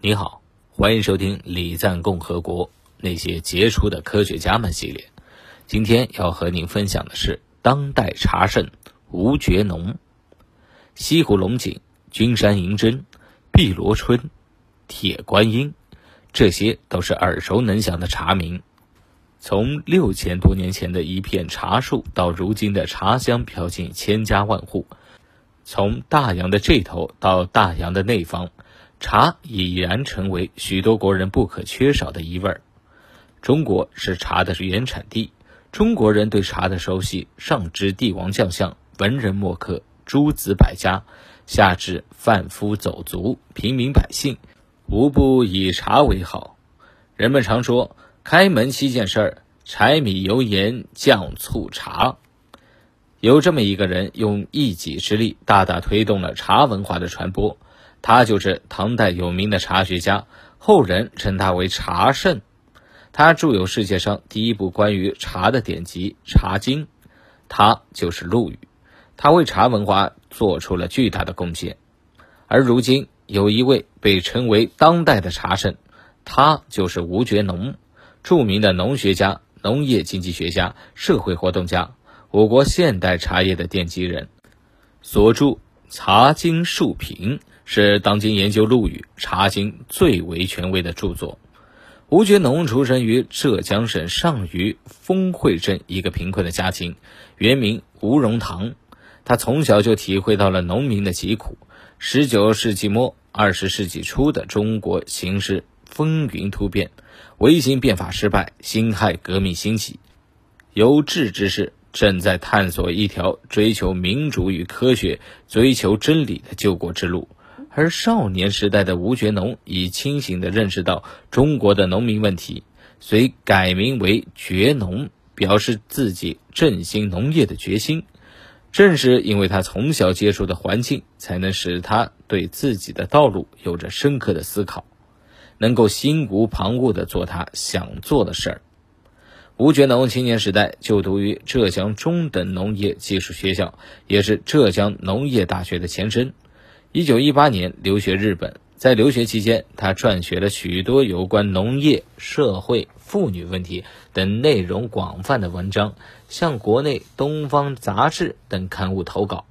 你好，欢迎收听《礼赞共和国那些杰出的科学家们》系列。今天要和您分享的是当代茶圣吴觉农。西湖龙井、君山银针、碧螺春、铁观音，这些都是耳熟能详的茶名。从六千多年前的一片茶树，到如今的茶香飘进千家万户；从大洋的这头到大洋的那方。茶已然成为许多国人不可缺少的一味儿。中国是茶的原产地，中国人对茶的熟悉，上至帝王将相、文人墨客、诸子百家，下至贩夫走卒、平民百姓，无不以茶为好。人们常说：“开门七件事儿，柴米油盐酱醋茶。”有这么一个人，用一己之力，大大推动了茶文化的传播。他就是唐代有名的茶学家，后人称他为茶圣。他著有世界上第一部关于茶的典籍《茶经》，他就是陆羽。他为茶文化做出了巨大的贡献。而如今有一位被称为当代的茶圣，他就是吴觉农，著名的农学家、农业经济学家、社会活动家，我国现代茶叶的奠基人，所著《茶经述评》。是当今研究陆羽《茶经》最为权威的著作。吴觉农出生于浙江省上虞丰会镇一个贫困的家庭，原名吴荣堂。他从小就体会到了农民的疾苦。十九世纪末、二十世纪初的中国形势风云突变，维新变法失败，辛亥革命兴起，有志之士正在探索一条追求民主与科学、追求真理的救国之路。而少年时代的吴觉农已清醒地认识到中国的农民问题，遂改名为觉农，表示自己振兴农业的决心。正是因为他从小接触的环境，才能使他对自己的道路有着深刻的思考，能够心无旁骛地做他想做的事儿。吴觉农青年时代就读于浙江中等农业技术学校，也是浙江农业大学的前身。一九一八年留学日本，在留学期间，他撰写了许多有关农业、社会、妇女问题等内容广泛的文章，向国内《东方杂志》等刊物投稿。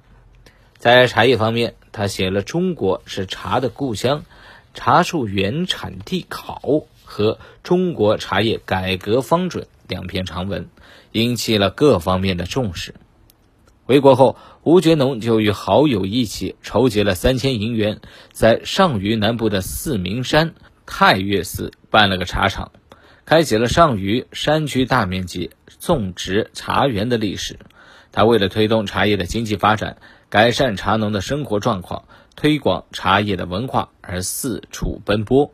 在茶叶方面，他写了《中国是茶的故乡》《茶树原产地考》和《中国茶叶改革方准》两篇长文，引起了各方面的重视。回国后，吴觉农就与好友一起筹集了三千银元，在上虞南部的四明山太岳寺办了个茶厂，开启了上虞山区大面积种植茶园的历史。他为了推动茶叶的经济发展，改善茶农的生活状况，推广茶叶的文化而四处奔波。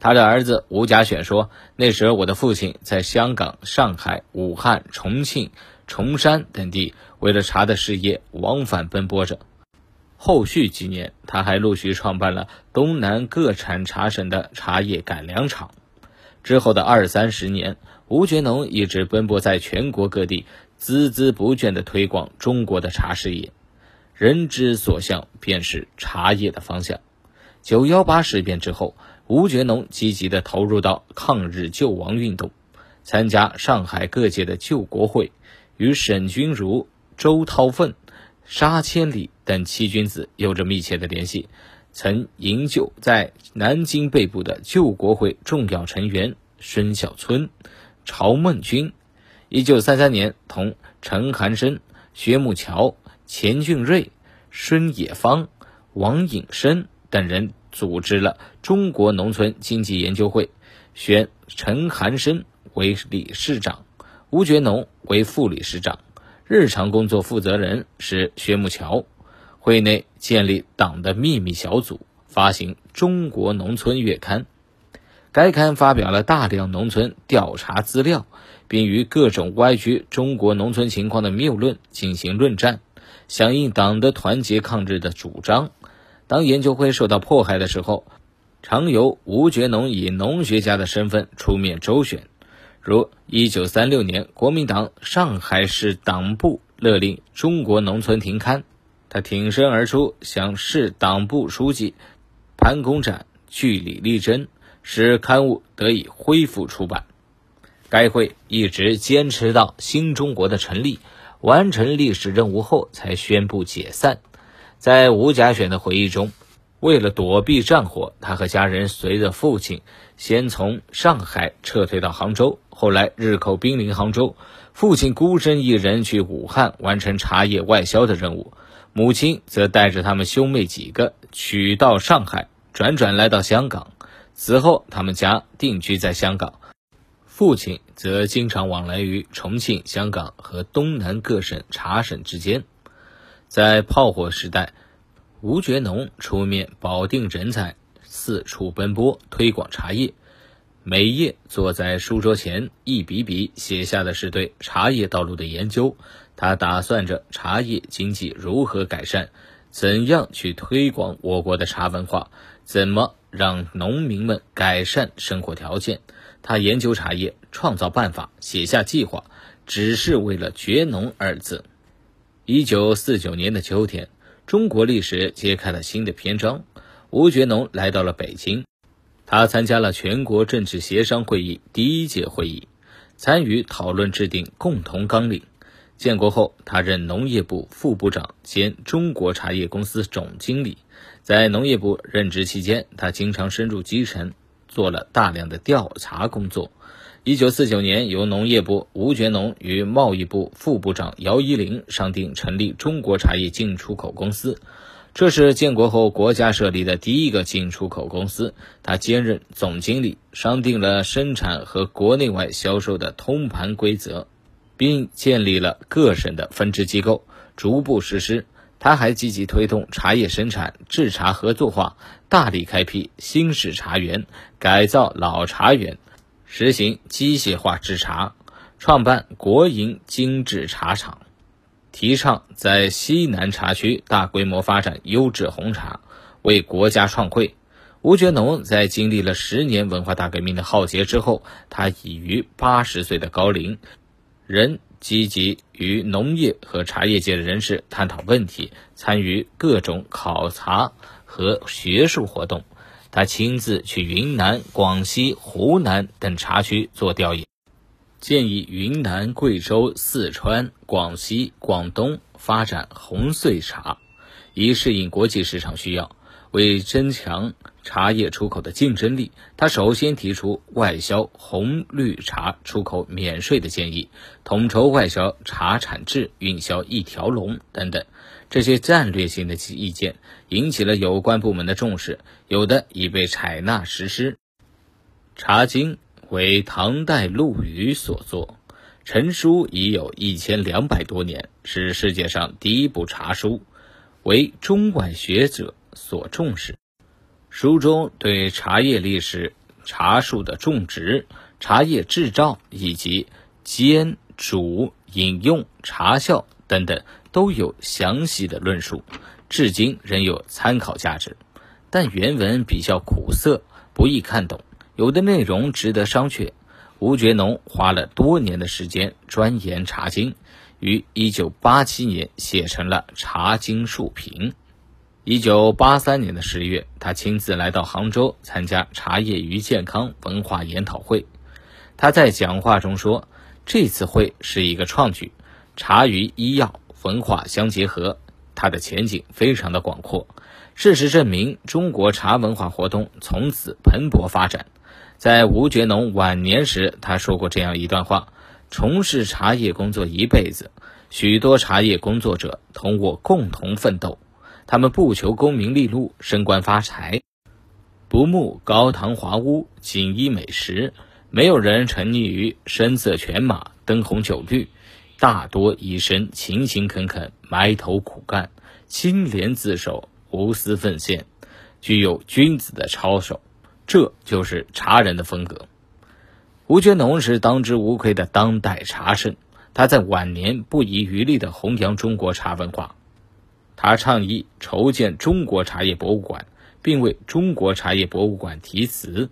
他的儿子吴甲选说：“那时候我的父亲在香港、上海、武汉、重庆。”崇山等地为了茶的事业往返奔波着。后续几年，他还陆续创办了东南各产茶省的茶叶改良厂。之后的二三十年，吴觉农一直奔波在全国各地，孜孜不倦地推广中国的茶事业。人之所向，便是茶叶的方向。九幺八事变之后，吴觉农积极地投入到抗日救亡运动，参加上海各界的救国会。与沈钧儒、周韬奋、沙千里等七君子有着密切的联系，曾营救在南京被捕的救国会重要成员孙小春、曹孟君。一九三三年，同陈寒生、薛木桥、钱俊瑞、孙冶方、王颖生等人组织了中国农村经济研究会，选陈寒生为理事长。吴觉农为副理事长，日常工作负责人是薛木桥。会内建立党的秘密小组，发行《中国农村月刊》。该刊发表了大量农村调查资料，并与各种歪曲中国农村情况的谬论进行论战，响应党的团结抗日的主张。当研究会受到迫害的时候，常由吴觉农以农学家的身份出面周旋。如一九三六年，国民党上海市党部勒令《中国农村》停刊，他挺身而出，向市党部书记潘公展据理力争，使刊物得以恢复出版。该会一直坚持到新中国的成立，完成历史任务后才宣布解散。在吴甲选的回忆中，为了躲避战火，他和家人随着父亲先从上海撤退到杭州，后来日寇兵临杭州，父亲孤身一人去武汉完成茶叶外销的任务，母亲则带着他们兄妹几个取到上海，转转来到香港。此后，他们家定居在香港，父亲则经常往来于重庆、香港和东南各省茶省之间。在炮火时代，吴觉农出面保定人才，四处奔波推广茶叶。每夜坐在书桌前，一笔笔写下的是对茶叶道路的研究。他打算着茶叶经济如何改善，怎样去推广我国的茶文化，怎么让农民们改善生活条件。他研究茶叶，创造办法，写下计划，只是为了“觉农”二字。一九四九年的秋天，中国历史揭开了新的篇章。吴觉农来到了北京，他参加了全国政治协商会议第一届会议，参与讨论制定共同纲领。建国后，他任农业部副部长兼中国茶叶公司总经理。在农业部任职期间，他经常深入基层，做了大量的调查工作。一九四九年，由农业部吴觉农与贸易部副部长姚依林商定成立中国茶叶进出口公司，这是建国后国家设立的第一个进出口公司。他兼任总经理，商定了生产和国内外销售的通盘规则，并建立了各省的分支机构，逐步实施。他还积极推动茶叶生产制茶合作化，大力开辟新式茶园，改造老茶园。实行机械化制茶，创办国营精制茶厂，提倡在西南茶区大规模发展优质红茶，为国家创汇。吴觉农在经历了十年文化大革命的浩劫之后，他已于八十岁的高龄，仍积极与农业和茶叶界的人士探讨问题，参与各种考察和学术活动。他亲自去云南、广西、湖南等茶区做调研，建议云南、贵州、四川、广西、广东发展红穗茶，以适应国际市场需要。为增强茶叶出口的竞争力，他首先提出外销红绿茶出口免税的建议，统筹外销茶产制、运销一条龙等等。这些战略性的意见引起了有关部门的重视，有的已被采纳实施。《茶经》为唐代陆羽所作，成书已有一千两百多年，是世界上第一部茶书，为中外学者所重视。书中对茶叶历史、茶树的种植、茶叶制造以及煎、煮、饮用、茶效等等。都有详细的论述，至今仍有参考价值。但原文比较苦涩，不易看懂，有的内容值得商榷。吴觉农花了多年的时间钻研《茶经》，于1987年写成了《茶经述评》。1983年的十月，他亲自来到杭州参加茶叶与健康文化研讨会。他在讲话中说：“这次会是一个创举，茶与医药。”文化相结合，它的前景非常的广阔。事实证明，中国茶文化活动从此蓬勃发展。在吴觉农晚年时，他说过这样一段话：从事茶叶工作一辈子，许多茶叶工作者同我共同奋斗，他们不求功名利禄、升官发财，不慕高堂华屋、锦衣美食，没有人沉溺于声色犬马、灯红酒绿。大多一生勤勤恳恳，埋头苦干，清廉自守，无私奉献，具有君子的操守，这就是茶人的风格。吴觉农是当之无愧的当代茶圣，他在晚年不遗余力地弘扬中国茶文化。他倡议筹建中国茶叶博物馆，并为中国茶叶博物馆题词。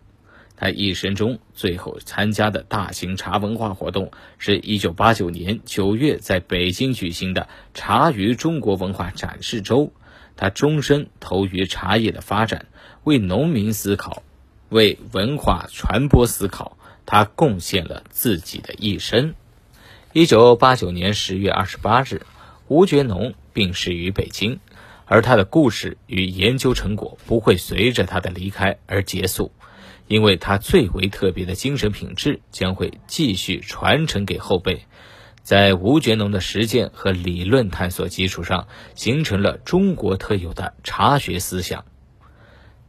他一生中最后参加的大型茶文化活动，是一九八九年九月在北京举行的茶余中国文化展示周。他终身投于茶叶的发展，为农民思考，为文化传播思考，他贡献了自己的一生。一九八九年十月二十八日，吴觉农病逝于北京，而他的故事与研究成果不会随着他的离开而结束，因为他最为特别的精神品质将会继续传承给后辈。在吴觉农的实践和理论探索基础上，形成了中国特有的茶学思想，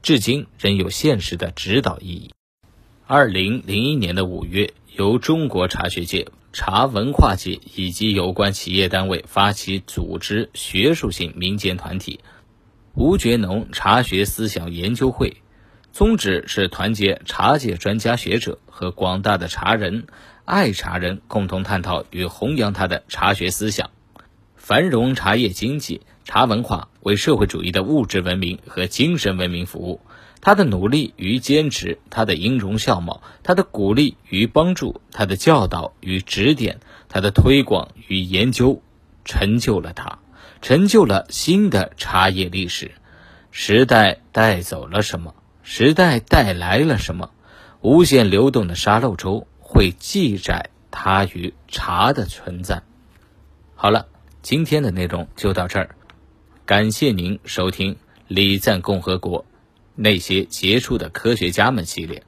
至今仍有现实的指导意义。二零零一年的五月，由中国茶学界、茶文化界以及有关企业单位发起组织学术性民间团体——吴觉农茶学思想研究会，宗旨是团结茶界专家学者和广大的茶人。爱茶人共同探讨与弘扬他的茶学思想，繁荣茶叶经济、茶文化，为社会主义的物质文明和精神文明服务。他的努力与坚持，他的音容笑貌，他的鼓励与帮助，他的教导与指点，他的推广与研究，成就了他，成就了新的茶叶历史。时代带走了什么？时代带来了什么？无限流动的沙漏中。会记载它与茶的存在。好了，今天的内容就到这儿，感谢您收听《礼赞共和国那些杰出的科学家们》系列。